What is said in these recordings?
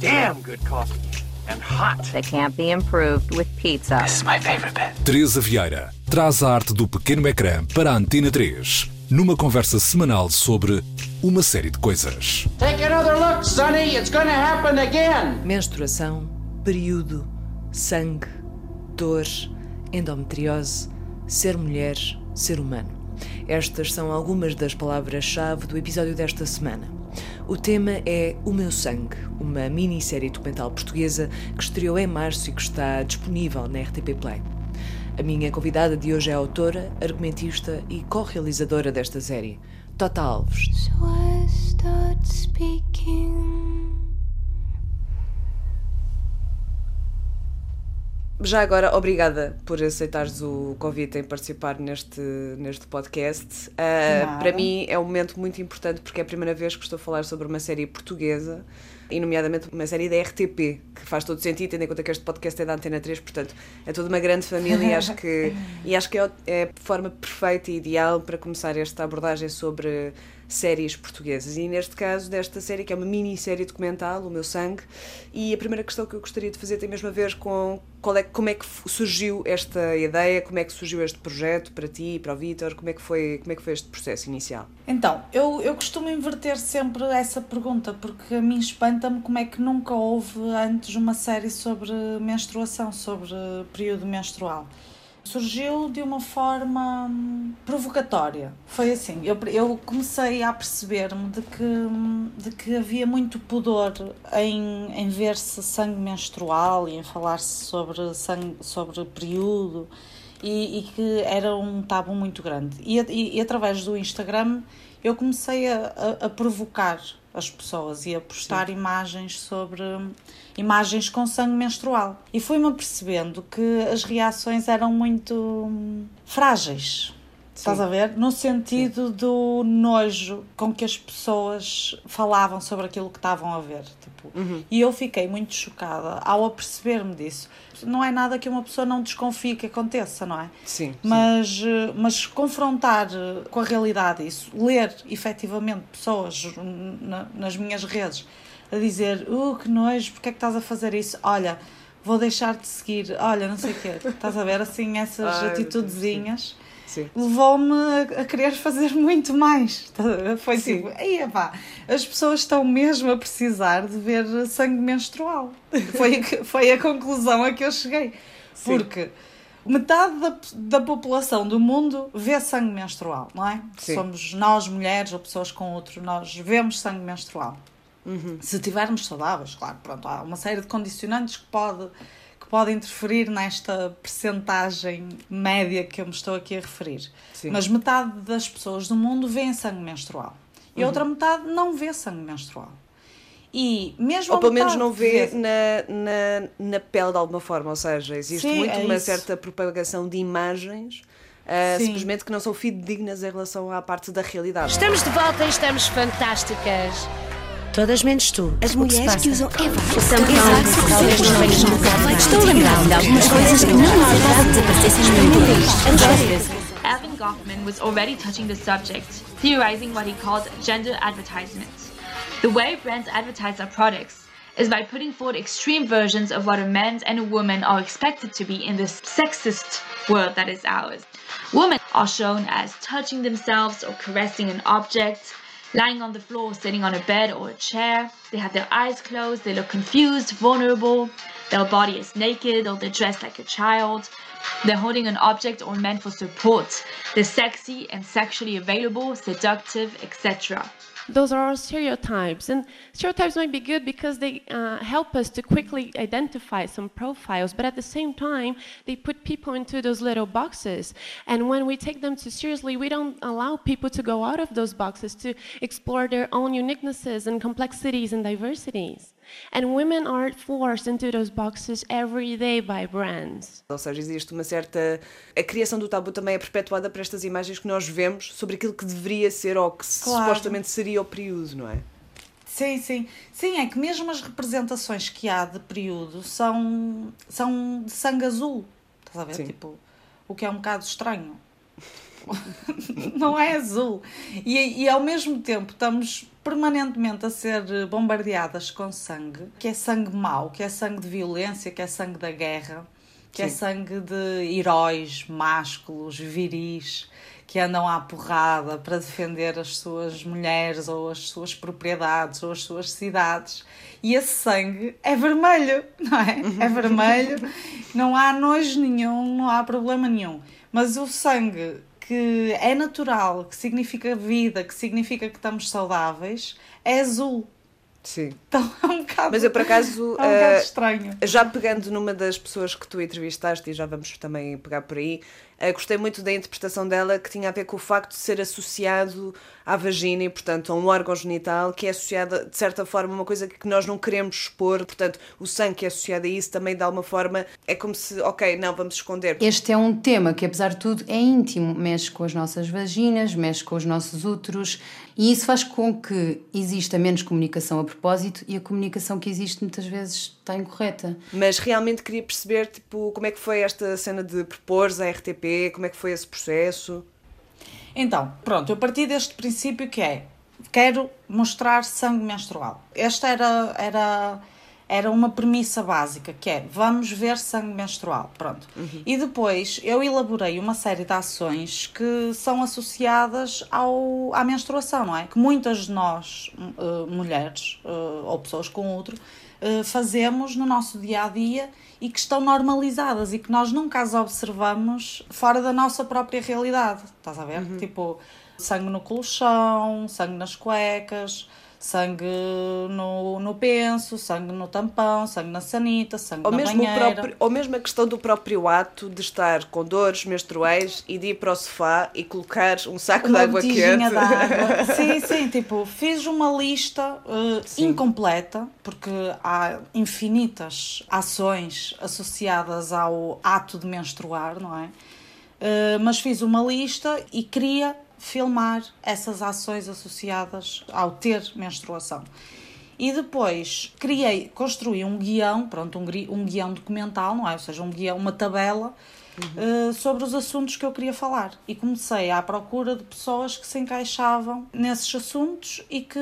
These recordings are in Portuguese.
damn good coffee. And hot. That can't be improved with pizza. This is my favorite bit. Teresa Vieira traz a arte do pequeno ecrã para a Antena 3, numa conversa semanal sobre uma série de coisas. Take another look, Sonny. It's gonna happen again. Menstruação, período, sangue, dor, endometriose, ser mulher, ser humano. Estas são algumas das palavras-chave do episódio desta semana. O tema é O Meu Sangue, uma minissérie documental portuguesa que estreou em março e que está disponível na RTP Play. A minha convidada de hoje é autora, argumentista e co-realizadora desta série, Tota Alves. So Já agora, obrigada por aceitares o convite em participar neste, neste podcast. Uh, para mim é um momento muito importante porque é a primeira vez que estou a falar sobre uma série portuguesa e, nomeadamente, uma série da RTP, que faz todo sentido, tendo em conta que este podcast é da Antena 3, portanto, é toda uma grande família e acho que, e acho que é, é a forma perfeita e ideal para começar esta abordagem sobre séries portuguesas. E neste caso, desta série, que é uma minissérie documental, O Meu Sangue, e a primeira questão que eu gostaria de fazer tem mesmo a ver com é, como é que surgiu esta ideia, como é que surgiu este projeto para ti para o Vítor, como é que foi, como é que foi este processo inicial? Então, eu, eu costumo inverter sempre essa pergunta, porque a mim espanta-me como é que nunca houve antes uma série sobre menstruação, sobre período menstrual. Surgiu de uma forma hum, provocatória. Foi assim, eu, eu comecei a perceber-me de que, hum, de que havia muito pudor em, em ver-se sangue menstrual e em falar-se sobre, sangue, sobre período e, e que era um tabu muito grande. E, e, e através do Instagram eu comecei a, a, a provocar as pessoas e a postar imagens sobre imagens com sangue menstrual. E fui-me apercebendo que as reações eram muito hum, frágeis. Estás a ver? No sentido do nojo com que as pessoas falavam sobre aquilo que estavam a ver. Tipo, E eu fiquei muito chocada ao aperceber-me disso. Não é nada que uma pessoa não desconfie que aconteça, não é? Sim. Mas, eh, mas confrontar eh, com a realidade isso, ler efetivamente pessoas na- nas minhas redes a dizer uh, que nojo, porque é que estás a fazer isso? Olha, vou deixar de seguir, olha, não sei o quê. Estás a ver assim essas Ai, atitudezinhas Sim. Levou-me a, a querer fazer muito mais. Foi Sim. tipo, aí pá, as pessoas estão mesmo a precisar de ver sangue menstrual. Foi, foi a conclusão a que eu cheguei. Porque metade da, da população do mundo vê sangue menstrual, não é? Sim. Somos nós, mulheres ou pessoas com outro, nós vemos sangue menstrual. Se estivermos saudáveis, claro, pronto, há uma série de condicionantes que pode, pode interferir nesta percentagem média que eu me estou aqui a referir. Sim. Mas metade das pessoas do mundo vê sangue menstrual. E a outra metade não vê sangue menstrual. E mesmo Ou pelo menos não vê na, na, na pele de alguma forma, ou seja, existe Sim, muito é uma isso. certa propagação de imagens Sim. simplesmente que não são fidedignas em relação à parte da realidade. Estamos de volta e estamos fantásticas. Todas menos tu. As mulheres que usam Eva. Talvez não. Estou lembrada de algumas coisas que não necessitavam desaparecessem no Alvin Goffman was already touching the subject, theorizing what he called gender advertisement. The way brands advertise their products is by putting forward extreme versions of what a man and a woman are expected to be in this sexist world that is ours. Women are shown as touching themselves or caressing an object, lying on the floor, sitting on a bed or a chair. They have their eyes closed, they look confused, vulnerable, their body is naked or they're dressed like a child. They're holding an object or meant for support. They're sexy and sexually available, seductive, etc. those are all stereotypes. And stereotypes might be good because they uh, help us to quickly identify some profiles but at the same time they put people into those little boxes. And when we take them too seriously we don't allow people to go out of those boxes to explore their own uniquenesses and complexities and diversities and women are forced into those boxes every day by brands Ou seja, existe uma certa. A criação do tabu também é perpetuada por estas imagens que nós vemos sobre aquilo que deveria ser ou que Claro. supostamente seria o período, não é? Sim, sim. Sim, é que mesmo as representações que há de período são, são de sangue azul. Estás a ver? Sim. Tipo, o que é um bocado estranho. não é azul. E, e ao mesmo tempo estamos permanentemente a ser bombardeadas com sangue, que é sangue mau, que é sangue de violência, que é sangue da guerra, que é Sim. sangue de heróis másculos, viris, que andam à porrada para defender as suas mulheres ou as suas propriedades ou as suas cidades. E esse sangue é vermelho, não é? É vermelho, não há nojo nenhum, não há problema nenhum. Mas o sangue que é natural, que significa vida, que significa que estamos saudáveis, é azul. Sim. Então é um bocado, Mas eu, por acaso, é um bocado eh, estranho. já pegando numa das pessoas que tu entrevistaste, e já vamos também pegar por aí, eh, gostei muito da interpretação dela que tinha a ver com o facto de ser associado à vagina e, portanto, a um órgão genital que é associado, de certa forma, a uma coisa que nós não queremos expor. Portanto, o sangue que é associado a isso também, de alguma forma, é como se, ok, não, vamos esconder. Este é um tema que, apesar de tudo, é íntimo, mexe com as nossas vaginas, mexe com os nossos úteros e isso faz com que exista menos comunicação a propósito e a comunicação que existe muitas vezes está incorreta. Mas realmente queria perceber, tipo, como é que foi esta cena de propores à RTP, como é que foi esse processo. Então, pronto, eu parti deste princípio que é quero mostrar sangue menstrual. Esta era, era, era uma premissa básica, que é vamos ver sangue menstrual. Pronto. E depois eu elaborei uma série de ações que são associadas ao, à menstruação, não é? Que muitas de nós, uh, mulheres uh, ou pessoas com outro, uh, fazemos no nosso dia a dia e que estão normalizadas e que nós nunca as observamos fora da nossa própria realidade. Estás a ver? Tipo, sangue no colchão, sangue nas cuecas, sangue no, no penso, sangue no tampão, sangue na sanita, sangue Ou na mesmo, o banheira. próprio, ou mesmo a questão do próprio ato de estar com dores menstruais e de ir para o sofá e colocar um saco de uma água quente. de água. Sim, sim, tipo, fiz uma lista uh, incompleta, porque há infinitas ações associadas ao ato de menstruar, não é? Uh, mas fiz uma lista e queria filmar essas ações associadas ao ter menstruação. E depois criei, construí um guião, pronto, um, um guião documental, não é? Ou seja, um guião, uma tabela eh, sobre os assuntos que eu queria falar. E comecei à procura de pessoas que se encaixavam nesses assuntos e que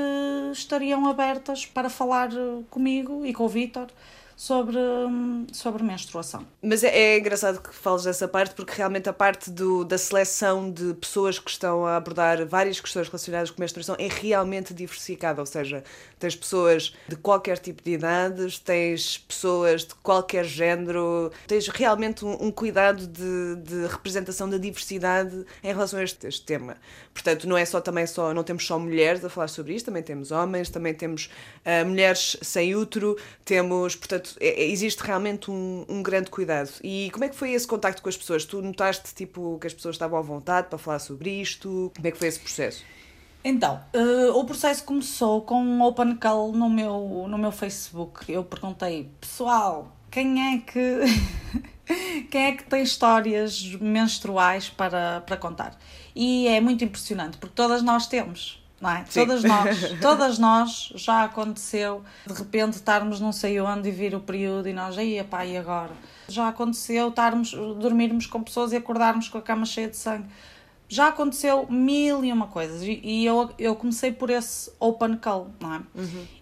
estariam abertas para falar eh, comigo e com o Vítor sobre, hum, sobre menstruação. Mas é, é engraçado que fales dessa parte, porque realmente a parte do, da seleção de pessoas que estão a abordar várias questões relacionadas com menstruação é realmente diversificada. Ou seja, tens pessoas de qualquer tipo de idades, tens pessoas de qualquer género, tens realmente um, um cuidado de, de representação da diversidade em relação a este, este tema. Portanto, não é só também só, não temos só mulheres a falar sobre isto, também temos homens, também temos ah, mulheres sem útero, temos, portanto, é- é- existe realmente um, um grande cuidado. E como é que foi esse contacto com as pessoas? Tu notaste tipo que as pessoas estavam à vontade para falar sobre isto? Como é que foi esse processo? Então, eh, o processo começou com um open call no meu, no meu Facebook. Eu perguntei, pessoal, quem é que quem é que tem histórias menstruais para, para contar? E é muito impressionante, porque todas nós temos. Não é? Sim. Todas nós, todas nós já aconteceu de repente estarmos não sei onde e vir o período e nós, aí pá, e agora? Já aconteceu estarmos, dormirmos com pessoas e acordarmos com a cama cheia de sangue já aconteceu mil e uma coisas e, e eu, eu comecei por esse open call, não é?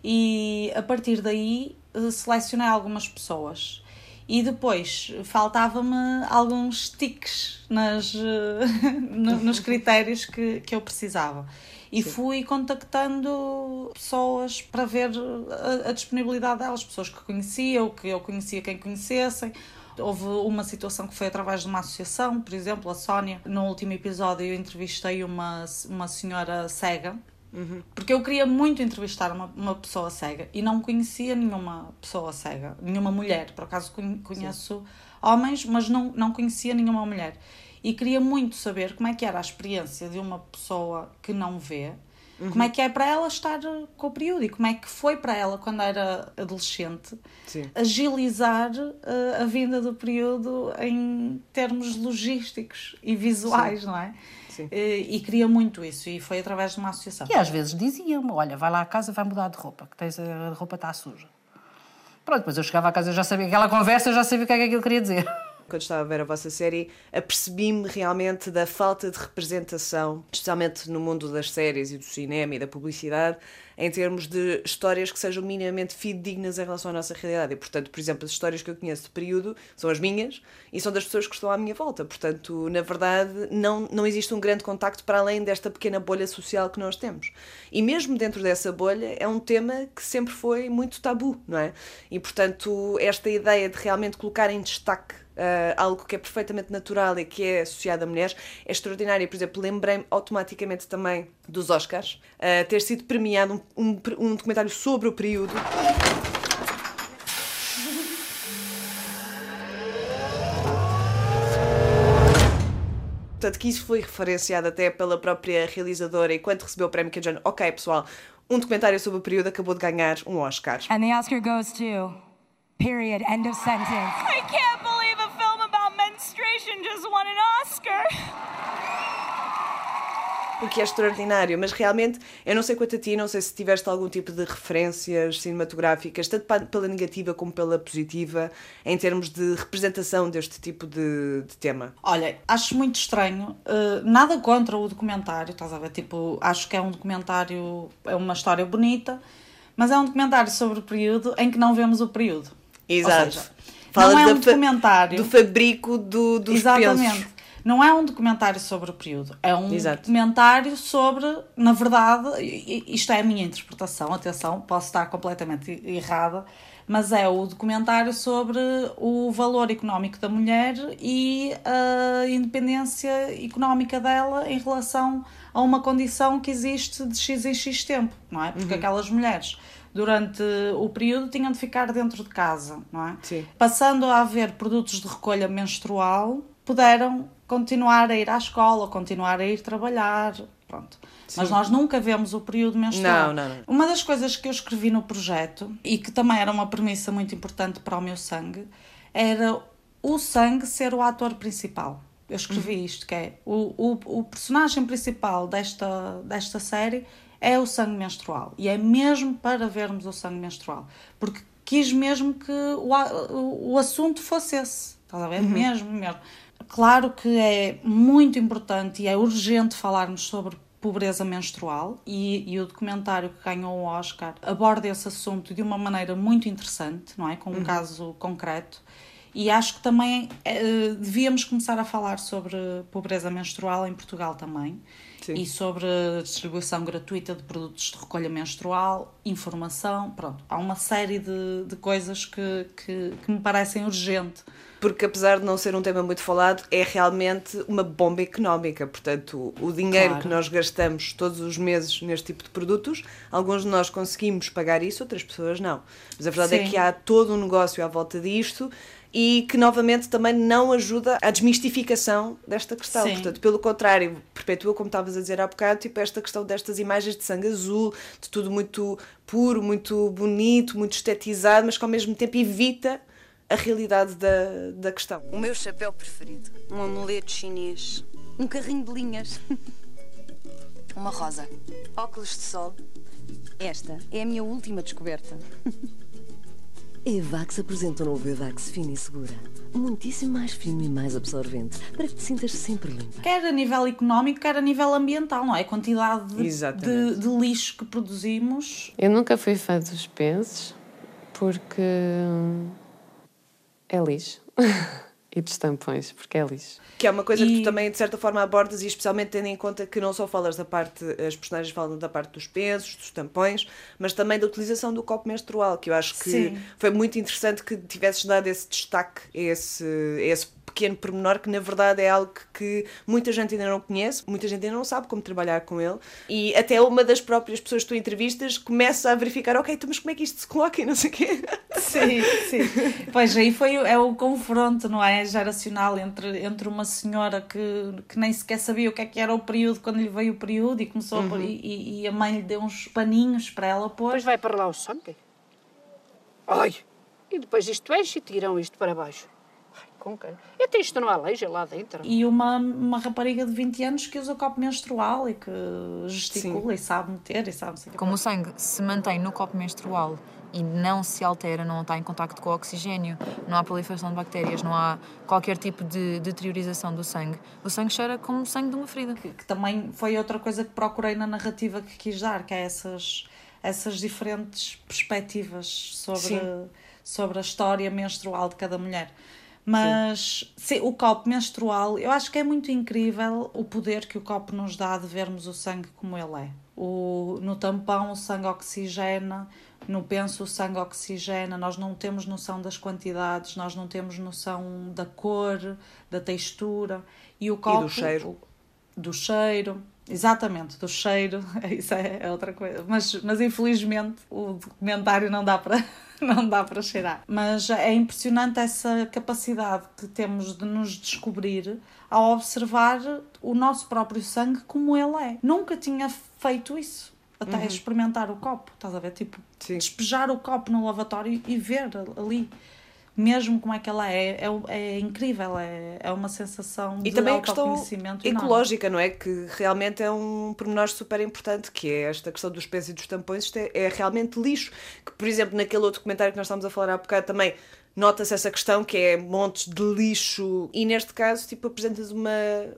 E a partir daí eh, selecionei algumas pessoas e depois faltava-me alguns tiques nas, eh, no- nos critérios que, que eu precisava. E fui contactando pessoas para ver a, a disponibilidade delas, pessoas que conhecia ou que eu conhecia quem conhecessem. Houve uma situação que foi através de uma associação, por exemplo, a Sónia. No último episódio eu entrevistei uma, uma senhora cega, porque eu queria muito entrevistar uma, uma pessoa cega e não conhecia nenhuma pessoa cega, nenhuma mulher. Por acaso conhe- conheço homens, mas não, não conhecia nenhuma mulher. E queria muito saber como é que era a experiência de uma pessoa que não vê, como é que é para ela estar eh, com o período e como é que foi para ela quando era adolescente Sim. agilizar eh, a vinda do período em termos logísticos e visuais, não é? Sim. Eh, E queria muito isso e foi através de uma associação. E às vezes diziam-me: olha, vai lá à casa, vai mudar de roupa, que tens a roupa está suja. Pronto, depois eu chegava à casa, eu já sabia aquela conversa, eu já sabia o que é que aquilo queria dizer. Quando estava a ver a vossa série, apercebi-me realmente da falta de representação, especialmente no mundo das séries e do cinema e da publicidade, em termos de histórias que sejam minimamente fidedignas em relação à nossa realidade. E, portanto, por exemplo, as histórias que eu conheço de período são as minhas e são das pessoas que estão à minha volta. Portanto, na verdade, não, não existe um grande contacto para além desta pequena bolha social que nós temos. E mesmo dentro dessa bolha, é um tema que sempre foi muito tabu, não é? E, portanto, esta ideia de realmente colocar em destaque Uh, algo que é perfeitamente natural e que é associado a mulheres, é extraordinário. Por exemplo, lembrei-me automaticamente também dos Oscars, uh, ter sido premiado um, um, um documentário sobre o período. Portanto, que isso foi referenciado até pela própria realizadora e quando recebeu o prémio que é ok pessoal, um documentário sobre o período acabou de ganhar um Oscar. And the Oscar goes to period end of sentence. I can't believe a about just won an Oscar. o que é extraordinário, mas realmente eu não sei quanto a ti, não sei se tiveste algum tipo de referências cinematográficas, tanto pela negativa como pela positiva, em termos de representação deste tipo de, de tema. Olha, acho muito estranho, uh, nada contra o documentário, estás a ver? Tipo, acho que é um documentário, é uma história bonita, mas é um documentário sobre o período em que não vemos o período. Exato. Seja, Fala não é um documentário. Do fabrico do, dos Exatamente. pensos. Não é um documentário sobre o período, é um Exato. documentário sobre, na verdade, isto é a minha interpretação, atenção, posso estar completamente errada, mas é o documentário sobre o valor económico da mulher e a independência económica dela em relação a uma condição que existe de X em X tempo, não é? Porque Uhum. aquelas mulheres durante o período tinham de ficar dentro de casa, não é? Sim. Passando a haver produtos de recolha menstrual, puderam continuar a ir à escola, continuar a ir trabalhar, pronto. Mas Sim. nós nunca vemos o período menstrual. Não, não, não. Uma das coisas que eu escrevi no projeto e que também era uma premissa muito importante para o meu sangue era o sangue ser o ator principal. Eu escrevi Uhum. isto, que é o, o, o personagem principal desta, desta série é o sangue menstrual. E é mesmo para vermos o sangue menstrual. Porque quis mesmo que o, o assunto fosse esse. Estás a ver? Uhum. Mesmo, mesmo. Claro que é muito importante e é urgente falarmos sobre pobreza menstrual e, e o documentário que ganhou o Oscar aborda esse assunto de uma maneira muito interessante, não é? Com um Uhum. caso concreto. E acho que também eh, devíamos começar a falar sobre pobreza menstrual em Portugal também. Sim. E sobre a distribuição gratuita de produtos de recolha menstrual, informação, pronto. Há uma série de, de coisas que, que, que me parecem urgentes. Porque apesar de não ser um tema muito falado, é realmente uma bomba económica. Portanto, o dinheiro Claro. que nós gastamos todos os meses neste tipo de produtos, alguns de nós conseguimos pagar isso, outras pessoas não. Mas a verdade é Sim. que há todo um negócio à volta disto e que novamente também não ajuda à desmistificação desta questão. Sim. Portanto, pelo contrário, perpetua, como estavas a dizer há bocado, tipo esta questão destas imagens de sangue azul, de tudo muito puro, muito bonito, muito estetizado, mas que ao mesmo tempo evita a realidade da, da questão. O meu chapéu preferido. Um amuleto chinês. Um carrinho de linhas. Uma rosa. Óculos de sol. Esta é a minha última descoberta. A Evax apresenta o novo Evax fino e segura. Muitíssimo mais fino e mais absorvente, para que te sintas sempre limpa. Quer a nível económico, quer a nível ambiental, não é? A quantidade de, de, de lixo que produzimos. Eu nunca fui fã dos pensos porque é lixo. e dos tampões, porque é lixo. Que é uma coisa que E- tu também, de certa forma, abordas e especialmente tendo em conta que não só falas da parte, as personagens falam da parte dos pensos, dos tampões, mas também da utilização do copo menstrual, que eu acho que Sim. foi muito interessante que tivesses dado esse destaque esse, esse pequeno pormenor que na verdade é algo que, muita gente ainda não conhece, muita gente ainda não sabe como trabalhar com ele e até uma das próprias pessoas que tu entrevistas começa a verificar, ok, então, mas como é que isto se coloca e não sei o quê. Sim, sim. Pois aí foi o- é o confronto, não é? Geracional entre, entre uma senhora que, que nem sequer sabia o que é que era o período quando lhe veio o período e começou a pôr- Uhum. e, e a mãe lhe deu uns paninhos para ela pôr. Depois vai para lá o sangue. Ai! E depois isto enche e tiram isto para baixo. Com quem? Até isto não aleija lá dentro. E uma, uma rapariga de 20 anos que usa copo menstrual e que gesticula e sabe meter e sabe. Como o sangue se mantém no copo menstrual e não se altera, não está em contacto com o oxigênio, não há proliferação de bactérias, não há qualquer tipo de deteriorização do sangue, o sangue cheira como o sangue de uma ferida. Que, que também foi outra coisa que procurei na narrativa que quis dar, que é essas, essas diferentes perspectivas sobre, sobre a história menstrual de cada mulher. Mas o copo menstrual, eu acho que é muito incrível o poder que o copo nos dá de vermos o sangue como ele é. O, no tampão o sangue oxigena, no penso o sangue oxigena, nós não temos noção das quantidades, nós não temos noção da cor, da textura. E o copo. E do cheiro. Do cheiro. Exatamente, do cheiro, isso é, é outra coisa. Mas, mas infelizmente o documentário não dá para não dá para cheirar. Mas é impressionante essa capacidade que temos de nos descobrir ao observar o nosso próprio sangue como ele é. Nunca tinha feito isso. Até uhum. experimentar o copo, estás a ver? Tipo, Sim. despejar o copo no lavatório e ver ali mesmo como é que ela é, é, é incrível, é, é uma sensação e de também a questão ecológica, não é? Que realmente é um pormenor super importante, que é esta questão dos pés e dos tampões, isto é, é realmente lixo. Que, por exemplo, naquele outro comentário que nós estávamos a falar há bocado também, nota-se essa questão que é montes de lixo. E neste caso tipo apresentas uma,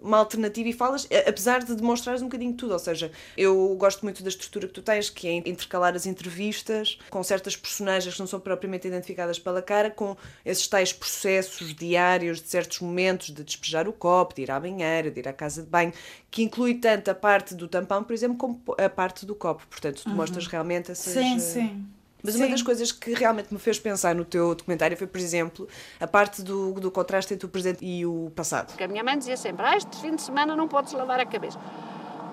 uma alternativa e falas apesar de demonstrares um bocadinho tudo. Ou seja eu gosto muito da estrutura que tu tens que é intercalar as entrevistas com certas personagens que não são propriamente identificadas pela cara com esses tais processos diários de certos momentos de despejar o copo de ir à banheira de ir à casa de banho que inclui tanto a parte do tampão por exemplo como a parte do copo. Portanto tu uhum. mostras realmente essas sim sim mas Sim. uma das coisas que realmente me fez pensar no teu documentário foi, por exemplo, a parte do, do contraste entre o presente e o passado. Porque a minha mãe dizia sempre: ah, este fim de semana não podes lavar a cabeça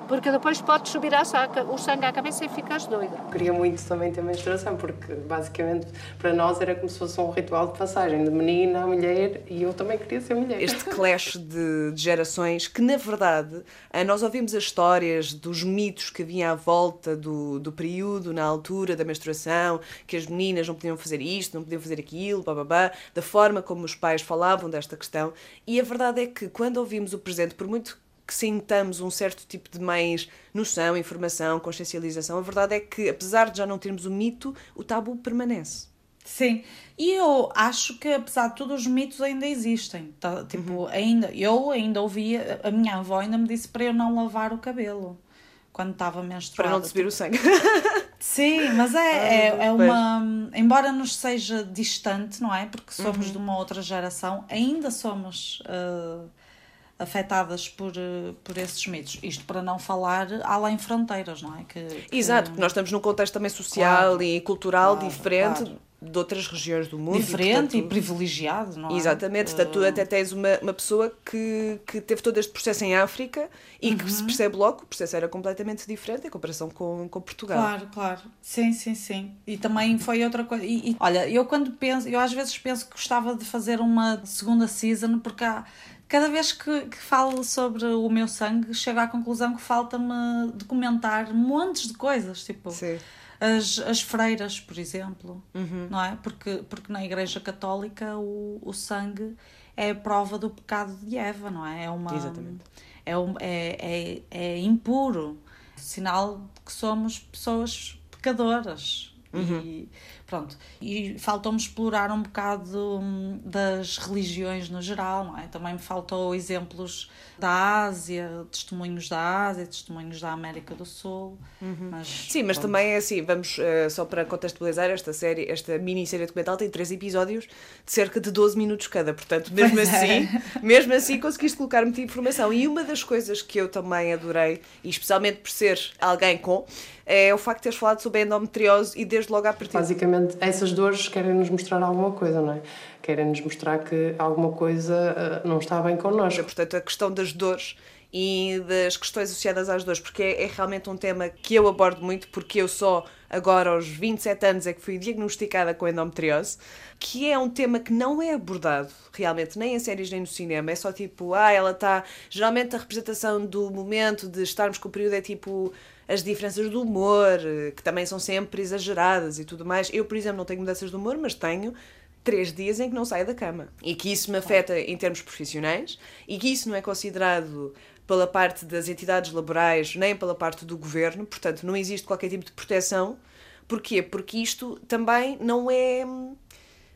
porque depois pode subir a saca, o sangue à cabeça e ficas doida. Queria muito também ter menstruação, porque basicamente para nós era como se fosse um ritual de passagem de menina a mulher e eu também queria ser mulher. Este clash de, de gerações que, na verdade, nós ouvimos as histórias dos mitos que havia à volta do, do período, na altura da menstruação, que as meninas não podiam fazer isto, não podiam fazer aquilo, bababá, da forma como os pais falavam desta questão. E a verdade é que, quando ouvimos o presente, por muito que sintamos um certo tipo de mais noção, informação, consciencialização, a verdade é que, apesar de já não termos o mito, o tabu permanece. Sim, e eu acho que apesar de tudo os mitos ainda existem. Tá? Tipo, uhum. ainda, eu ainda ouvia, a minha avó ainda me disse para eu não lavar o cabelo quando estava menstruada. Para não subir o sangue. Sim, mas é, é, é uma. Embora nos seja distante, não é? Porque somos uhum. de uma outra geração, ainda somos. Uh, afetadas por, eh, por esses mitos. Isto para não falar além fronteiras, não é? Que, que... Exato, porque nós estamos num contexto também social claro, e cultural claro, diferente. Claro de outras regiões do mundo. Diferente e, portanto, e privilegiado, não é? Exatamente, portanto, tu até tens uma, uma pessoa que, que teve todo este processo em África e uhum. que se percebe logo que o processo era completamente diferente em comparação com, com Portugal. Claro, claro. Sim, sim, sim. E também foi outra coisa. E, e, olha, eu quando penso, eu às vezes penso que gostava de fazer uma segunda season porque há cada vez que, que falo sobre o meu sangue, chego à conclusão que falta-me documentar montes de coisas, tipo as, as freiras, por exemplo, uhum. não é? Porque, porque na Igreja Católica o, o sangue é a prova do pecado de Eva, não é? É uma. Exatamente. É, um, é, é, é impuro, sinal de que somos pessoas pecadoras. Uhum. E, Pronto. E faltou-me explorar um bocado hum, das religiões no geral, não é? Também me faltou exemplos da Ásia, testemunhos da Ásia, testemunhos da América do Sul. Uhum. Mas, Sim, mas pronto. também é assim, vamos uh, só para contextualizar, esta série, esta minissérie documental tem três episódios de cerca de 12 minutos cada, portanto, mesmo pois assim, é. mesmo assim conseguiste colocar muita informação. E uma das coisas que eu também adorei, e especialmente por ser alguém com, é o facto de teres falado sobre a endometriose e desde logo à partida. Basicamente, essas dores querem nos mostrar alguma coisa, não é? Querem nos mostrar que alguma coisa uh, não está bem connosco. Portanto, a questão das dores e das questões associadas às dores, porque é, é, realmente um tema que eu abordo muito, porque eu só agora aos 27 anos é que fui diagnosticada com endometriose, que é um tema que não é abordado realmente nem em séries nem no cinema, é só tipo, ah, ela está. Geralmente a representação do momento de estarmos com o período é tipo as diferenças do humor, que também são sempre exageradas e tudo mais. Eu, por exemplo, não tenho mudanças de humor, mas tenho três dias em que não saio da cama. E que isso me afeta em termos profissionais e que isso não é considerado pela parte das entidades laborais nem pela parte do governo, portanto, não existe qualquer tipo de proteção Porquê? Porque isto também não é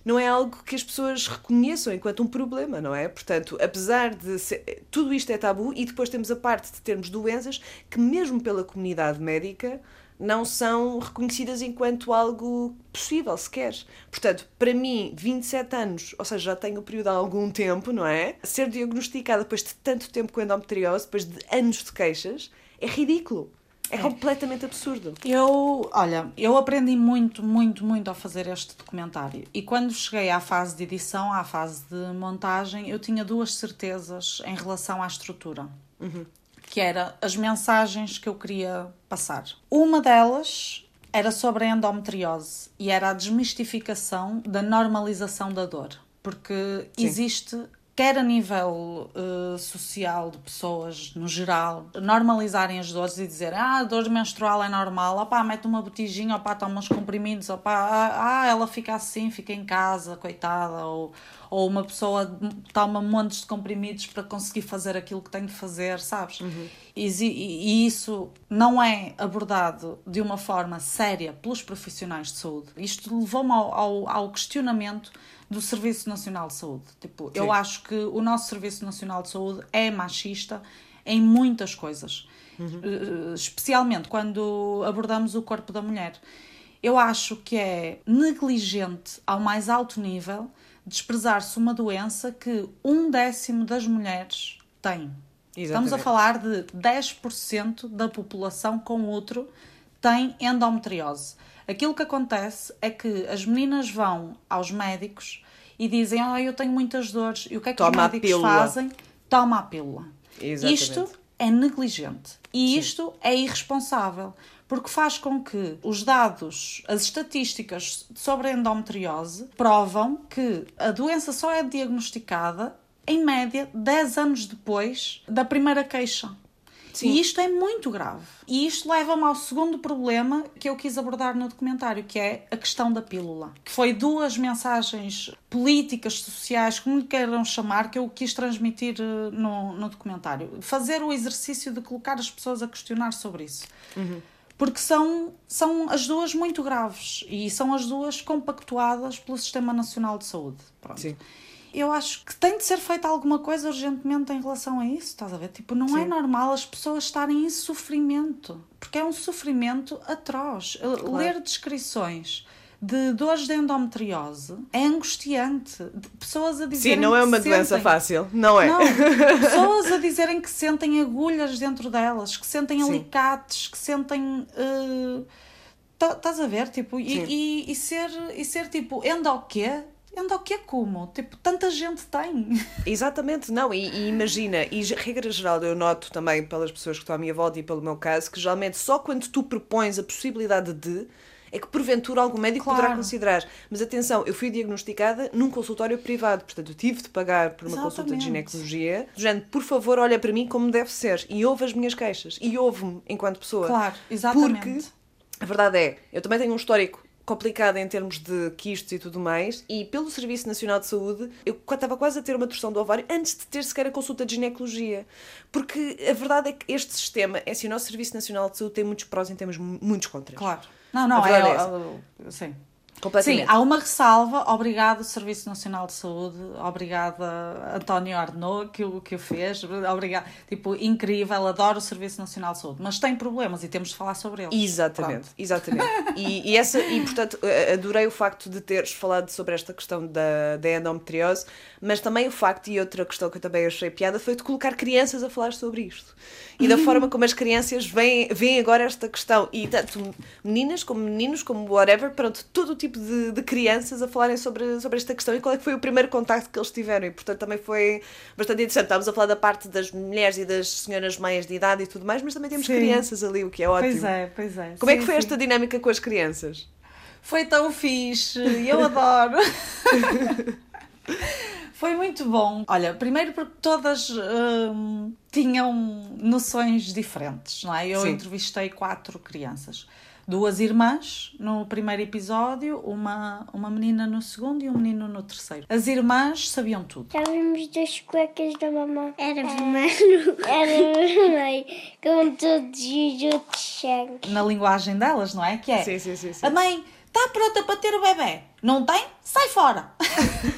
não é algo que as pessoas reconheçam enquanto um problema, não é? Portanto, apesar de ser, tudo isto é tabu e depois temos a parte de termos doenças que mesmo pela comunidade médica não são reconhecidas enquanto algo possível sequer. Portanto, para mim, 27 anos, ou seja, já tenho o período há algum tempo, não é? Ser diagnosticada depois de tanto tempo com endometriose, depois de anos de queixas, é ridículo. É, é, completamente absurdo. Eu, olha, eu aprendi muito, muito, muito ao fazer este documentário. E quando cheguei à fase de edição, à fase de montagem, eu tinha duas certezas em relação à estrutura. Uhum. Que era as mensagens que eu queria passar. Uma delas era sobre a endometriose e era a desmistificação da normalização da dor. Porque Sim. existe quer a nível uh, social de pessoas no geral, normalizarem as dores e dizer ah, a dor menstrual é normal, opá, mete uma botijinha, opá, toma uns comprimidos, opá, ah, ela fica assim, fica em casa, coitada, ou, ou uma pessoa toma montes de comprimidos para conseguir fazer aquilo que tem de fazer, sabes? Uhum. E, isso não é abordado de uma forma séria pelos profissionais de saúde. Isto levou-me ao, ao, ao questionamento do Serviço Nacional de Saúde. Tipo, eu acho que o nosso Serviço Nacional de Saúde é machista em muitas coisas, uhum. especialmente quando abordamos o corpo da mulher. Eu acho que é negligente ao mais alto nível desprezar-se uma doença que um décimo das mulheres tem. Exatamente. Estamos a falar de 10% da população com outro tem endometriose. Aquilo que acontece é que as meninas vão aos médicos e dizem: Ah, eu tenho muitas dores. E o que é que Toma os médicos fazem? Toma a pílula. Exatamente. Isto é negligente e Sim. isto é irresponsável porque faz com que os dados, as estatísticas sobre a endometriose provam que a doença só é diagnosticada em média 10 anos depois da primeira queixa. Sim. E isto é muito grave. E isto leva-me ao segundo problema que eu quis abordar no documentário, que é a questão da pílula. Que foi duas mensagens políticas, sociais, como lhe queiram chamar, que eu quis transmitir eh, no, no documentário. Fazer o exercício de colocar as pessoas a questionar sobre isso. Uhum porque são, são as duas muito graves e são as duas compactuadas pelo Sistema Nacional de Saúde. Pronto. Sim eu acho que tem de ser feita alguma coisa urgentemente em relação a isso, estás a ver? Tipo, não é Sim. é normal as pessoas estarem em sofrimento, porque é um sofrimento atroz. Claro. Ler descrições de dores de endometriose é angustiante. De pessoas a dizerem Sim, não é uma doença sentem... fácil, não é? Não, pessoas a dizerem que sentem agulhas dentro delas, que sentem Sim. alicates, que sentem. Uh... Estás a ver? Tipo, e, e, e, ser, e ser tipo, endo quê? Anda o que é como? Tipo, tanta gente tem. Exatamente, não, e, e, imagina, e regra geral eu noto também pelas pessoas que estão à minha volta e pelo meu caso, que geralmente só quando tu propões a possibilidade de é que porventura algum médico claro. poderá considerar. Mas atenção, eu fui diagnosticada num consultório privado, portanto eu tive de pagar por uma Exatamente. consulta de ginecologia. Gente, por favor, olha para mim como deve ser e ouve as minhas queixas e ouve-me enquanto pessoa. Claro, exatamente. Porque a verdade é, eu também tenho um histórico complicada em termos de quistos e tudo mais, e pelo Serviço Nacional de Saúde eu estava quase a ter uma torção do ovário antes de ter sequer a consulta de ginecologia. Porque a verdade é que este sistema, é assim, o nosso Serviço Nacional de Saúde tem muitos prós e temos muitos contras. Claro. Não, não, é, é, sim. Sim, há uma ressalva. Obrigado, Serviço Nacional de Saúde. Obrigada, António Arnaud, que o, que o fez. Obrigado. Tipo, incrível. Adoro o Serviço Nacional de Saúde. Mas tem problemas e temos de falar sobre eles. Exatamente, Pronto. exatamente. e, e, essa, e, portanto, adorei o facto de teres falado sobre esta questão da, da endometriose, mas também o facto, e outra questão que eu também achei piada, foi de colocar crianças a falar sobre isto e da forma como as crianças veem, veem agora esta questão. E tanto meninas como meninos, como whatever, pronto, todo o tipo de, de crianças a falarem sobre, sobre esta questão e qual é que foi o primeiro contacto que eles tiveram. E portanto também foi bastante interessante. Estávamos a falar da parte das mulheres e das senhoras meias de idade e tudo mais, mas também temos sim. crianças ali, o que é ótimo. Pois é, pois é. Como sim, é que foi sim. esta dinâmica com as crianças? Foi tão fixe, eu adoro. Foi muito bom. Olha, primeiro porque todas hum, tinham noções diferentes, não é? Eu Sim. entrevistei quatro crianças. Duas irmãs no primeiro episódio, uma, uma menina no segundo e um menino no terceiro. As irmãs sabiam tudo. Já vimos das cuecas da mamãe. Era vermelho. Era vermelho. Com todos os outros sangue. Na linguagem delas, não é? Que é Sim, sim, sim. sim. a mãe está pronta para ter o bebê. Não tem? Sai fora!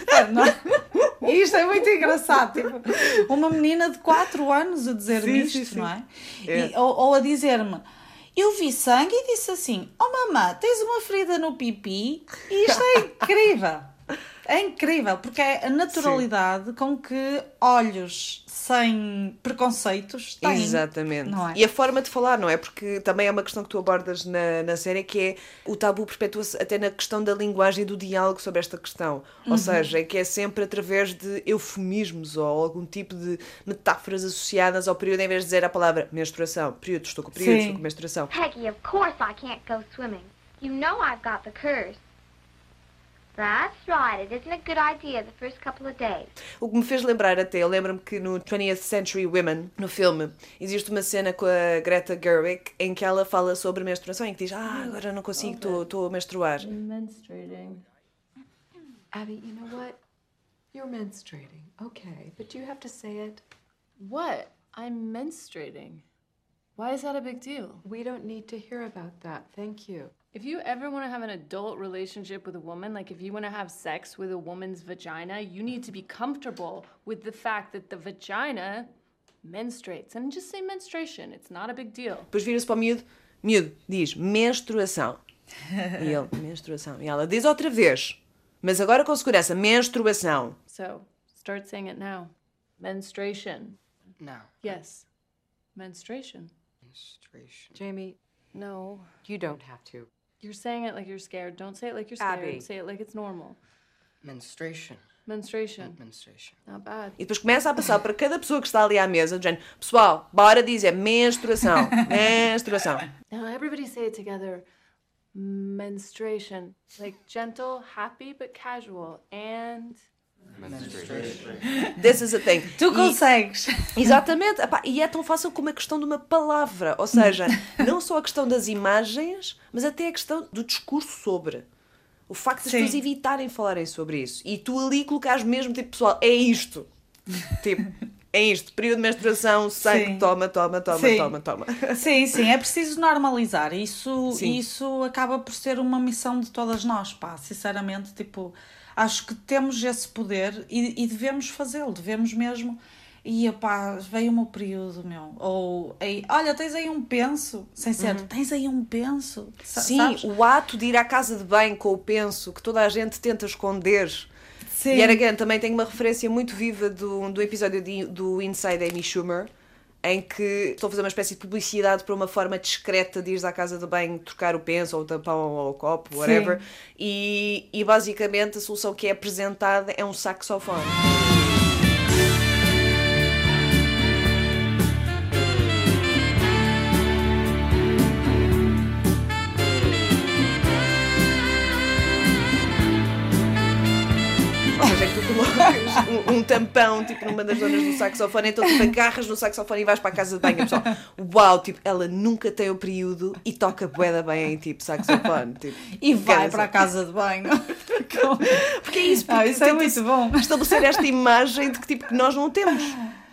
É? E Isto é muito engraçado. Tipo, uma menina de 4 anos a dizer-me isto, sim, sim. não é? É. E- ou, ou a dizer-me. Eu vi sangue e disse assim: Oh mamã, tens uma ferida no pipi? E isto é incrível. É incrível, porque é a naturalidade com que olhos sem preconceitos têm. Exatamente. Não é? E a forma de falar, não é? Porque também é uma questão que tu abordas na, na série que é o tabu perpetua-se até na questão da linguagem e do diálogo sobre esta questão. Ou Uhum. seja, é que é sempre através de eufemismos ou algum tipo de metáforas associadas ao período, em vez de dizer a palavra menstruação. Período, estou com período, Sim. estou com menstruação. Peggy, of course I can't go swimming. You know I've got the curse. That's right. It isn't a good idea the first couple of days. O que me fez lembrar até, eu lembro-me que no 20th Century Women, no filme, existe uma cena com a Greta Gerwig em que ela fala sobre menstruação e que diz: Ah, agora não consigo, estou estou a menstruar. Menstruating. Abby, you know what? You're menstruating. Okay, but you have to say it. What? I'm menstruating. Why is that a big deal? We don't need to hear about that. Thank you. If you ever want to have an adult relationship with a woman, like if you want to have sex with a woman's vagina, you need to be comfortable with the fact that the vagina menstruates. And just say menstruation. It's not a big deal. Depois vira-se para o miúdo, miúdo, diz menstruação. E ele, menstruação. E ela diz outra vez, mas agora com segurança, menstruação. So start saying it now. Menstruation. Now. Yes. Menstruation. Menstruation. Jamie, No. you don't have to. You're saying it like you're scared. Don't say it like you're scared. Abby. Say it like it's normal. Menstruation. Menstruation. Menstruation. Not bad. E depois começa a passar para cada pessoa que está ali à mesa, do género, pessoal, bora dizer menstruação, menstruação. Now everybody say it together. Menstruation. Like gentle, happy, but casual. And. This is a thing. Tu E- consegues. Exatamente. Epá, e é tão fácil como a questão de uma palavra. Ou seja, não só a questão das imagens, mas até a questão do discurso sobre. O facto de as pessoas evitarem falarem sobre isso. E tu ali colocares mesmo, tipo, pessoal, é isto. Tipo, é isto. Período de menstruação, sangue, Sim. toma, toma, toma, Sim. toma, toma. Sim, sim, é preciso normalizar. Isso, Sim. isso acaba por ser uma missão de todas nós, pá. Sinceramente, tipo, acho que temos esse poder e, e devemos fazê-lo, devemos mesmo. E pá, veio o meu período, meu. Ou, ei, olha, tens aí um penso, sem ser, tens aí um penso. Uhum. Sim, sabes? o ato de ir à casa de banho com o penso que toda a gente tenta esconder. Sim. E era também tem uma referência muito viva do, do episódio de- do Inside Amy Schumer, em que estou a fazer uma espécie de publicidade para uma forma discreta de ires à casa de banho trocar o penso ou o tampão ou o copo, whatever. E, e basicamente a solução que é apresentada é um saxofone. Ou seja, é que tu colocas um, um tampão tipo numa das zonas do saxofone, então tu agarras no saxofone e vais para a casa de banho. Pessoal, uau, tipo, ela nunca tem o período e toca bué bem em tipo saxofone. Tipo, E vai para a casa de banho. Porque é isso, Ah, porque isso é muito bom. Estabelecer esta imagem de que tipo nós não temos.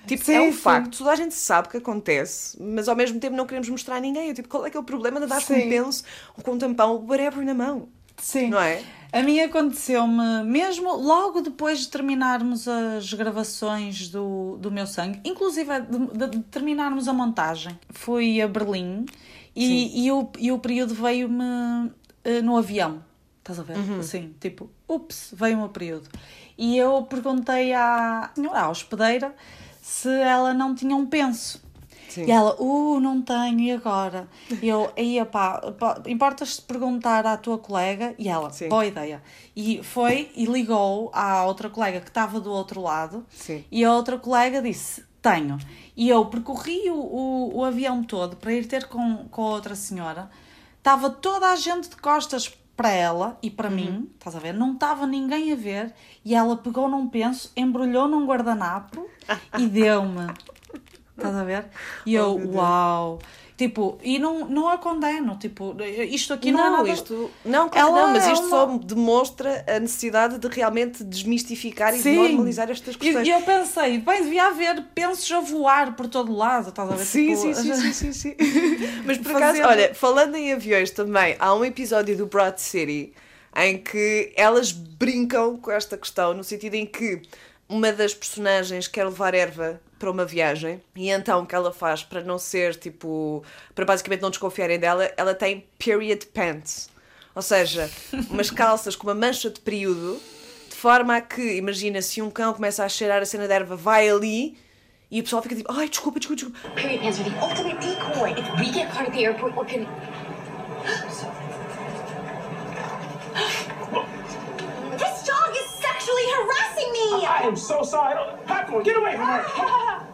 Tipo, Sim, é um sim. facto, toda a gente sabe que acontece, mas ao mesmo tempo não queremos mostrar a ninguém. Eu, tipo, qual é que é o problema de andar com um penso, com um tampão, whatever na mão? Sim. Não é? A mim aconteceu-me mesmo logo depois de terminarmos as gravações do, do meu sangue, inclusive de, de- terminarmos a montagem. Fui a Berlim e, e, o, e o período veio-me eh, no avião. Estás a ver? Uhum. Assim, tipo, ups, veio o período. E eu perguntei à senhora, à hospedeira, se ela não tinha um penso. Sim. E ela, uh, não tenho, e agora? E eu, aí, pá, importas-te perguntar à tua colega? E ela, boa ideia. E foi e ligou à outra colega que estava do outro lado, Sim. e a outra colega disse, tenho. E eu percorri o, o, o avião todo para ir ter com, com a outra senhora, estava toda a gente de costas para ela e para mim, estás a ver? Não estava ninguém a ver, e ela pegou num penso, embrulhou num guardanapo e deu-me. Estás a ver? E eu, Oh, uau! Tipo, e não, não a condeno. Tipo, isto aqui não, não, é nada. isto, não, claro não, mas é isto uma- só demonstra a necessidade de realmente desmistificar e de normalizar estas questões. e eu pensei, bem, devia haver pensos a voar por todo lado, estás a ver? Sim, Tipo, sim, sim, sim, sim, sim. Mas por Fazendo- acaso, olha, falando em aviões também, há um episódio do Broad City em que elas brincam com esta questão, no sentido em que uma das personagens quer levar erva para uma viagem e então o que ela faz para não ser tipo, para basicamente não desconfiarem dela, ela tem period pants. Ou seja, umas calças com uma mancha de período, de forma a que, imagina, se um cão começa a cheirar a cena de erva, vai ali e o pessoal fica tipo, ai, desculpa, desculpa, desculpa. Period pants are the ultimate decoy. If we get caught at the airport, what can. I am so sorry. Popcorn, get away from her.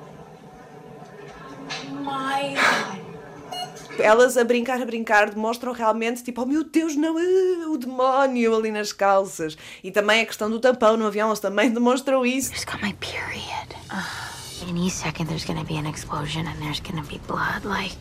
My elas a brincar, a brincar, demonstram realmente tipo, oh meu Deus, não, ah, o demónio ali nas calças. E também a questão do tampão no avião, elas também demonstram isso. Just got my period. Any second, there's gonna be an explosion and there's gonna be blood, like,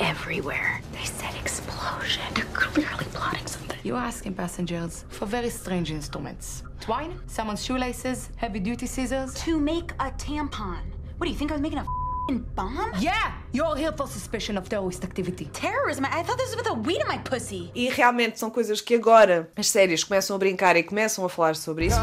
everywhere. They said explosion. They're clearly plotting something. You're asking passengers for very strange instruments. Twine, someone's shoelaces, heavy duty scissors. To make a tampon. What do you think I was making a f***ing bomb? Yeah! You're here for suspicion of terrorist activity. Terrorism? I thought this was with a weed in my pussy. E realmente são coisas que agora as séries começam a brincar e começam a falar sobre isso.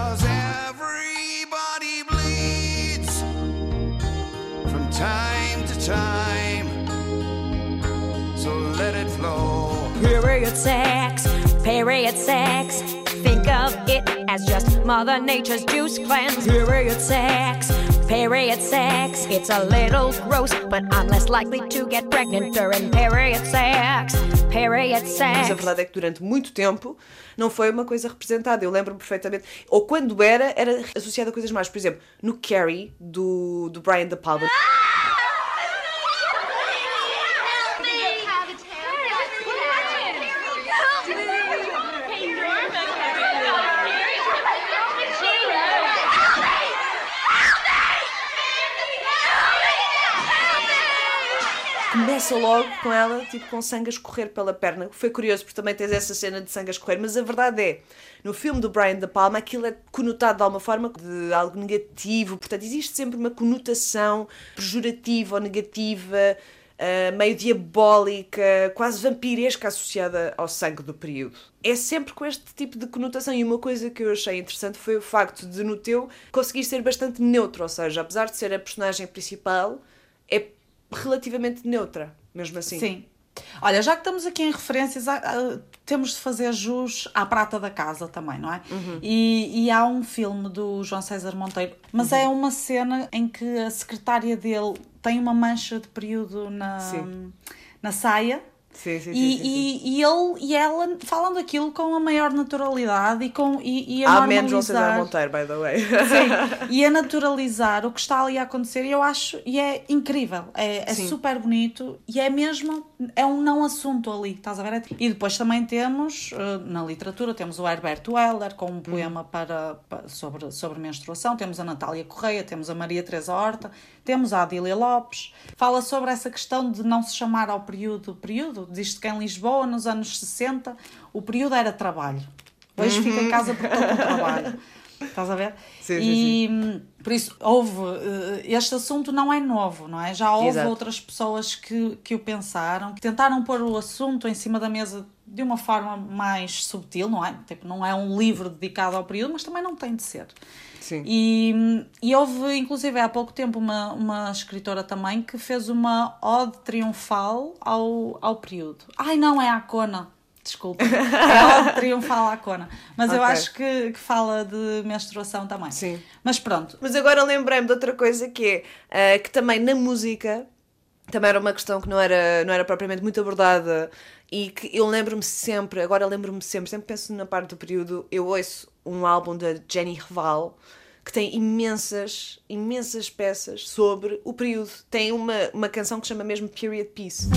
Period sex, period sex. Think of it as just Mother Nature's juice cleanse. Period sex, period sex. It's a little gross, but I'm less likely to get pregnant during period sex. Period Mas sex. a verdade é que durante muito tempo não foi uma coisa representada. Eu lembro-me perfeitamente. Ou quando era, era associada a coisas mais. Por exemplo, no Carrie, do, do Brian De Palma. Começa logo com ela, tipo, com sangue a escorrer pela perna. Foi curioso, porque também tens essa cena de sangue a escorrer, mas a verdade é, no filme do Brian De Palma, aquilo é conotado de alguma forma de algo negativo, portanto, existe sempre uma conotação pejorativa ou negativa, ah, meio diabólica, quase vampiresca associada ao sangue do período. É sempre com este tipo de conotação. E uma coisa que eu achei interessante foi o facto de, no teu, conseguir ser bastante neutro, ou seja, apesar de ser a personagem principal, é relativamente neutra, mesmo assim. Sim. Olha, já que estamos aqui em referências, há- há- temos de fazer jus à prata da casa também, não é? Uhum. E, e há um filme do João César Monteiro, mas Uhum. é uma cena em que a secretária dele tem uma mancha de período na, Sim. na saia. Sim, sim, E, sim, sim, sim. e, e ele e ela falam daquilo com a maior naturalidade e, com, e, e a César normalizar. Monteiro, by the way. Sim, e a naturalizar o que está ali a acontecer, e eu acho, e é incrível, é, é super bonito e é mesmo, é um não assunto ali, estás a ver? E depois também temos, eh, na literatura, temos o Herbert Weller com um poema para, pa- sobre, sobre menstruação, temos a Natália Correia, temos a Maria Teresa Horta, temos a Adília Lopes, fala sobre essa questão de não se chamar ao período período, diz que em Lisboa, nos anos 60, o período era trabalho. Hoje Uhum. fica em casa porque estou com trabalho. Estás a ver? Sim, sim, e hum, por isso houve. eh, Este assunto não é novo, não é? Já houve Exato. outras pessoas que, que o pensaram, que tentaram pôr o assunto em cima da mesa de uma forma mais subtil, não é? Tipo, não é um livro dedicado ao período, mas também não tem de ser. Sim. E, e houve, inclusive, há pouco tempo, uma, uma escritora também que fez uma ode triunfal ao, ao período. Ai, não, é a Cona. Desculpa. É a ode triunfal à Cona. Mas eu Ok. acho que, que fala de menstruação também. Sim. Mas pronto. Mas agora lembrei-me de outra coisa que é ah, que também na música também era uma questão que não era, não era propriamente muito abordada e que eu lembro-me sempre, agora lembro-me sempre, sempre penso na parte do período, eu ouço um álbum da Jenny Reval que tem imensas, imensas peças sobre o período. Tem uma, uma canção que chama mesmo Period Piece.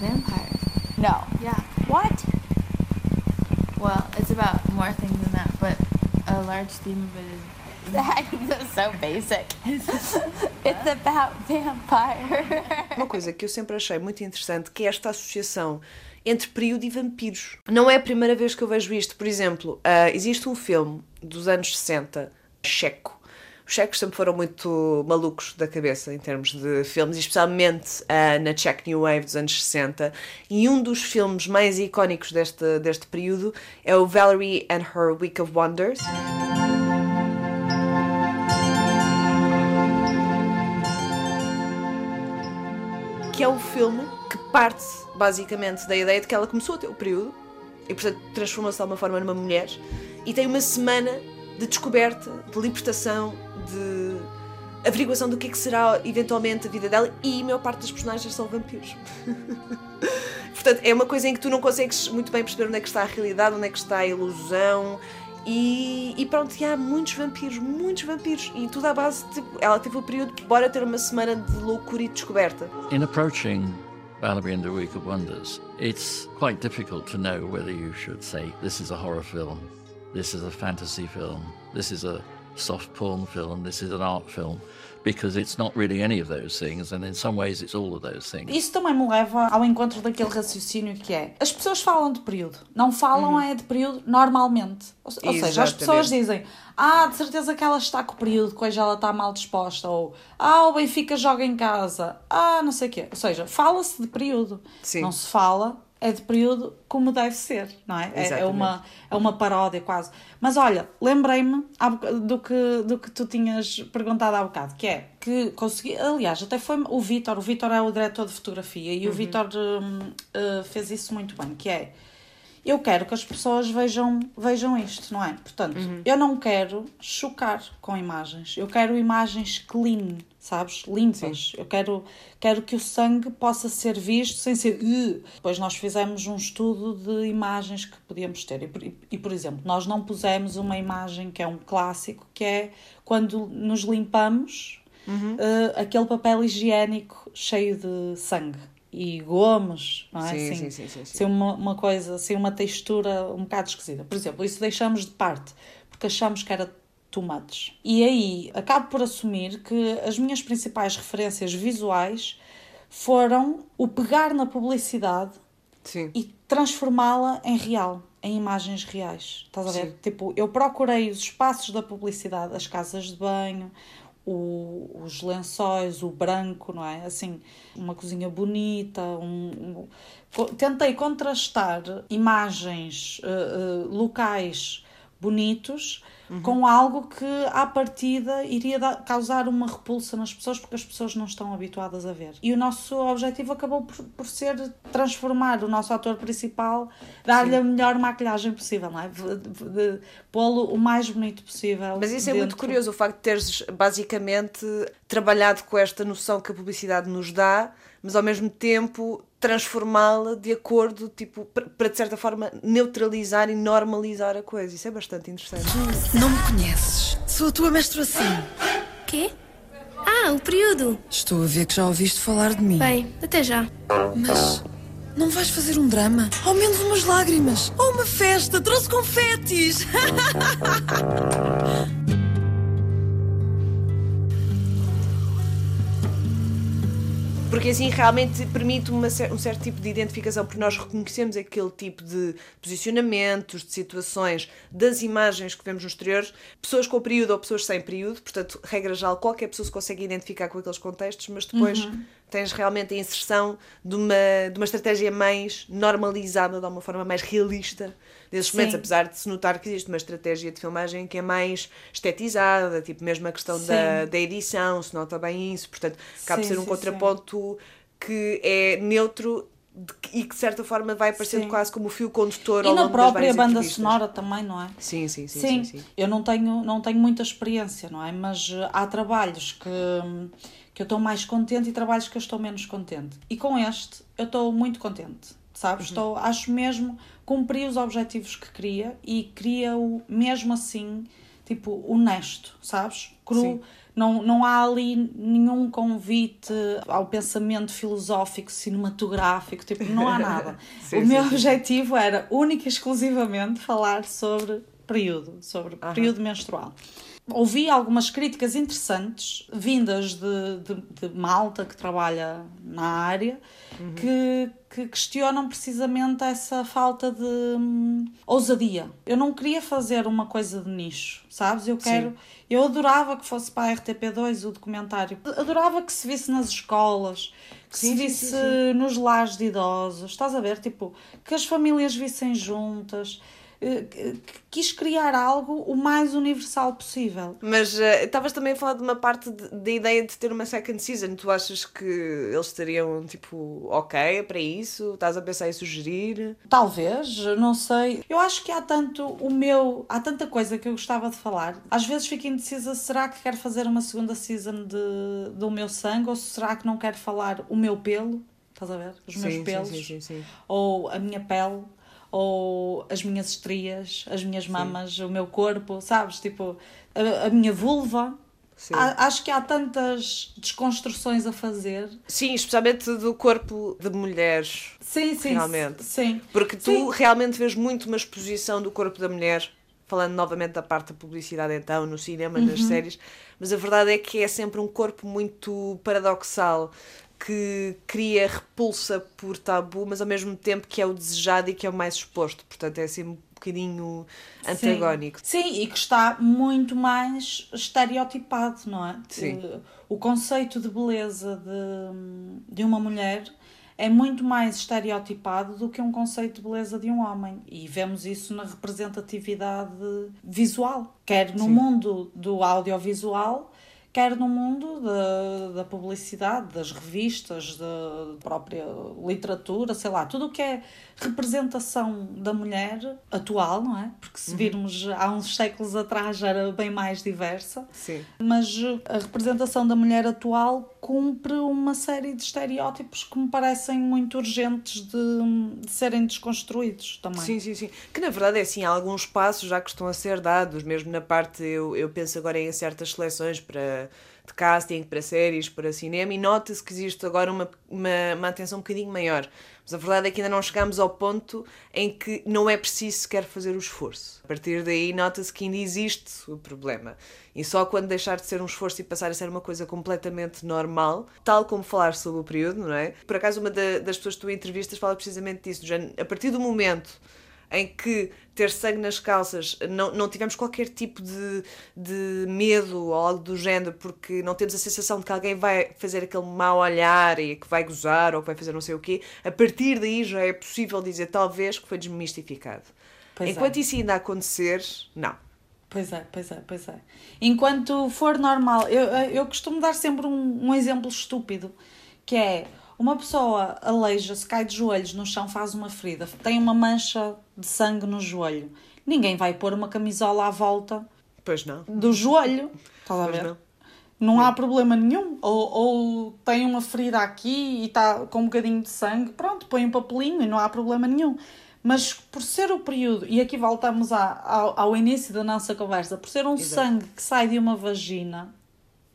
Vampires. No. Yeah. What? Well, it's about more things than that, but a large theme of it is. That's so basic. it's about vampire. Uma coisa que eu sempre achei muito interessante que é esta associação entre período e vampiros. Não é a primeira vez que eu vejo isto. Por exemplo, ah, existe um filme dos anos 60, checo. Os checos sempre foram muito malucos da cabeça em termos de filmes, especialmente ah, na Czech New Wave dos anos 60. E um dos filmes mais icónicos deste, deste período é o Valerie and Her Week of Wonders. que é um filme que parte basicamente da ideia de que ela começou a ter o período e portanto transformou-se de alguma forma numa mulher e tem uma semana de descoberta, de libertação, de averiguação do que é que será eventualmente a vida dela e a maior parte dos personagens são vampiros. portanto, é uma coisa em que tu não consegues muito bem perceber onde é que está a realidade, onde é que está a ilusão. E, e pronto, e há muitos vampiros, muitos vampiros. E tudo à base, tipo, ela teve o período, bora ter uma semana de loucura e descoberta. In approaching Valerie and the Week of Wonders, it's quite difficult to know whether you should say this is a horror film, this is a fantasy film, this is a soft porn film, this is an art film, because it's not really any of those things, and in some ways it's all of those things. Isso também me leva ao encontro daquele raciocínio que é: as pessoas falam de período, não falam é de período normalmente. Ou, ou seja, as pessoas dizem: ah, de certeza que ela está com o período, que hoje ela está mal disposta, ou ah, o Benfica joga em casa, ah, não sei o quê. Ou seja, fala-se de período, Sim. não se fala. É de período como deve ser, não é? É, é uma, é uma paródia quase. Mas olha, lembrei-me do que, do que tu tinhas perguntado há bocado, que é que consegui, aliás, até foi o Vítor, o Vítor é o diretor de fotografia e o Uhum. Vítor hum, eh, fez isso muito bem, que é eu quero que as pessoas vejam, vejam isto, não é? Portanto, eu não quero chocar com imagens. Eu quero imagens clean, sabes? Limpas. Eu quero, quero que o sangue possa ser visto sem ser. "Ugh". Depois nós fizemos um estudo de imagens que podíamos ter. E, por- e, por exemplo, nós não pusemos uma imagem que é um clássico, que é quando nos limpamos eh, aquele papel higiênico cheio de sangue. E gomes, não é? Sim, assim, sim, sim, sim, sim. Uma, uma coisa, assim, uma textura um bocado esquisita. Por exemplo, isso deixamos de parte, porque achamos que era too much. E aí, acabo por assumir que as minhas principais referências visuais foram o pegar na publicidade e transformá-la em real, em imagens reais. Estás a ver? Sim. Tipo, eu procurei os espaços da publicidade, as casas de banho, o- os lençóis, o branco, não é? Assim, uma cozinha bonita, um, um- tentei contrastar imagens, eh, eh, locais bonitos com algo que à partida iria causar uma repulsa nas pessoas porque as pessoas não estão habituadas a ver. E o nosso objetivo acabou por, por ser transformar o nosso ator principal, dar-lhe a melhor maquilhagem possível, não é? Pô-lo o mais bonito possível. Mas isso é muito dentro- curioso, o facto de teres basicamente trabalhado com esta noção que a publicidade nos dá, mas ao mesmo tempo transformá-la de acordo, tipo, para de certa forma neutralizar e normalizar a coisa. Isso é bastante interessante. Não me conheces. Sou a tua menstruação. Quê? Ah, o período. Estou a ver que já ouviste falar de mim. Bem, até já. Mas não vais fazer um drama? Ao menos umas lágrimas. Ou uma festa. Trouxe confetes. Porque assim realmente permite uma um certo tipo de identificação, porque nós reconhecemos aquele tipo de posicionamentos, de situações, das imagens que vemos no exterior, pessoas com período ou pessoas sem período, portanto, regra geral, qualquer pessoa se consegue identificar com aqueles contextos, mas depois Uhum. tens realmente a inserção de uma, de uma estratégia mais normalizada, de uma forma mais realista desses momentos, Sim. apesar de se notar que existe uma estratégia de filmagem que é mais estetizada, tipo mesmo a questão da, Sim. da edição, se nota bem isso, portanto, Sim, ser um sim, contraponto que é neutro e que de certa forma vai parecendo Sim. quase como o fio condutor E ao na própria banda entrevistas. sonora também, não é? Sim, sim, sim, sim, sim. Eu não tenho, não tenho muita experiência, não é? Mas eh, há trabalhos que, que eu estou mais contente e trabalhos que eu estou menos contente. E com este, eu estou muito contente, sabes? Uhum. Estou, acho mesmo, cumpri os objetivos que queria e queria-o mesmo assim, tipo honesto, sabes? Cru. Sim. Não, não há ali nenhum convite ao pensamento filosófico, cinematográfico, tipo, não há nada. Sim, o meu sim, sim. objetivo era única e exclusivamente falar sobre período, sobre Aham. período menstrual. Ouvi algumas críticas interessantes vindas de, de, de malta que trabalha na área Uhum. que, que questionam precisamente essa falta de hum, ousadia. Eu não queria fazer uma coisa de nicho, sabes? Eu quero. Sim. Eu adorava que fosse para a RTP2 o documentário. Adorava que se visse nas escolas, que Sim, se visse sim, nos lares de idosos. Estás a ver? Tipo, que as famílias vissem juntas. Eh, Quis criar algo o mais universal possível. Mas eh, estavas também a falar de uma parte da ideia de ter uma second season. Tu achas que eles estariam tipo ok para isso? Estás a pensar em sugerir? Talvez, não sei. Eu acho que há tanto o meu. Há tanta coisa que eu gostava de falar. Às vezes fico indecisa: será que quero fazer uma segunda season de, do meu sangue ou será que não quero falar o meu pelo? Estás a ver? Os meus Sim, pelos. sim, sim. Ou a minha pele. Ou as minhas estrias, as minhas mamas, o meu corpo, sabes? Tipo, a, a minha vulva. Há- acho que há tantas desconstruções a fazer. Sim, especialmente do corpo de mulheres. Sim, sim. Realmente. Sim. Porque tu Sim. realmente vês muito uma exposição do corpo da mulher, falando novamente da parte da publicidade então, no cinema, nas Uhum. séries, mas a verdade é que é sempre um corpo muito paradoxal que cria repulsa por tabu, mas ao mesmo tempo que é o desejado e que é o mais exposto. Portanto, é assim um bocadinho antagónico. Sim, Sim, e que está muito mais estereotipado, não é? Sim. O conceito de beleza de, de uma mulher é muito mais estereotipado do que um conceito de beleza de um homem. E vemos isso na representatividade visual, quer no Sim. mundo do audiovisual, quer no mundo da, da publicidade, das revistas, da própria literatura, sei lá, tudo o que é representação da mulher atual, não é? Porque se Uhum. virmos há uns séculos atrás era bem mais diversa, Sim. mas a representação da mulher atual cumpre uma série de estereótipos que me parecem muito urgentes de, de serem desconstruídos também. Sim, sim, sim. Que na verdade é assim, há alguns passos já que estão a ser dados, mesmo na parte, eu, eu penso agora em certas seleções para de casting, para séries, para cinema, e nota-se que existe agora uma, uma, uma atenção um bocadinho maior. Mas a verdade é que ainda não chegamos ao ponto em que não é preciso sequer fazer o esforço. A partir daí nota-se que ainda existe o problema. E só quando deixar de ser um esforço e passar a ser uma coisa completamente normal, tal como falar sobre o período, não é? Por acaso, uma da- das pessoas que tu entrevistas fala precisamente disso. género, A partir do momento em que ter sangue nas calças não, não tivemos qualquer tipo de, de medo ou algo do género, porque não temos a sensação de que alguém vai fazer aquele mau olhar e que vai gozar ou que vai fazer não sei o quê, a partir daí já é possível dizer talvez que foi desmistificado. Pois é. Enquanto isso ainda acontecer, não. Pois é, pois é, pois é. Enquanto for normal, eu, eu costumo dar sempre um, um exemplo estúpido, que é uma pessoa aleija-se, cai de joelhos no chão, faz uma ferida, tem uma mancha de sangue no joelho. Ninguém vai pôr uma camisola à volta Pois não. do joelho. Estás a ver? não. Não há problema nenhum. Ou, ou tem uma ferida aqui e está com um bocadinho de sangue, pronto, põe um papelinho e não há problema nenhum. Mas por ser o período, e aqui voltamos ao, ao início da nossa conversa, por ser um Exato. sangue que sai de uma vagina,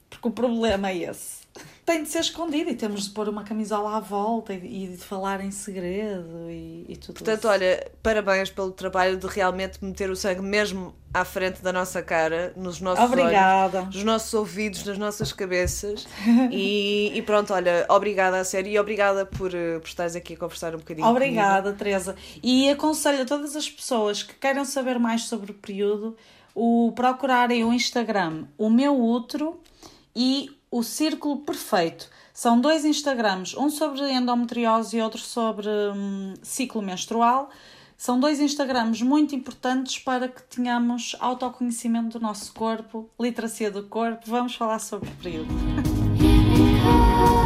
porque o problema é esse, tem de ser escondido e temos de pôr uma camisola à volta e, e de falar em segredo e, e tudo Portanto, isso. olha, parabéns pelo trabalho de realmente meter o sangue mesmo à frente da nossa cara, nos nossos Obrigada. olhos, nos nossos ouvidos, nas nossas cabeças. e, e pronto, olha, obrigada a sério e obrigada por, eh, por estares aqui a conversar um bocadinho. Obrigada, Teresa. E aconselho a todas as pessoas que queiram saber mais sobre o período o procurarem o Instagram O Meu Útero e o Círculo Perfeito. São dois Instagrams, um sobre endometriose e outro sobre hum, ciclo menstrual. São dois Instagrams muito importantes para que tenhamos autoconhecimento do nosso corpo, literacia do corpo. Vamos falar sobre o período.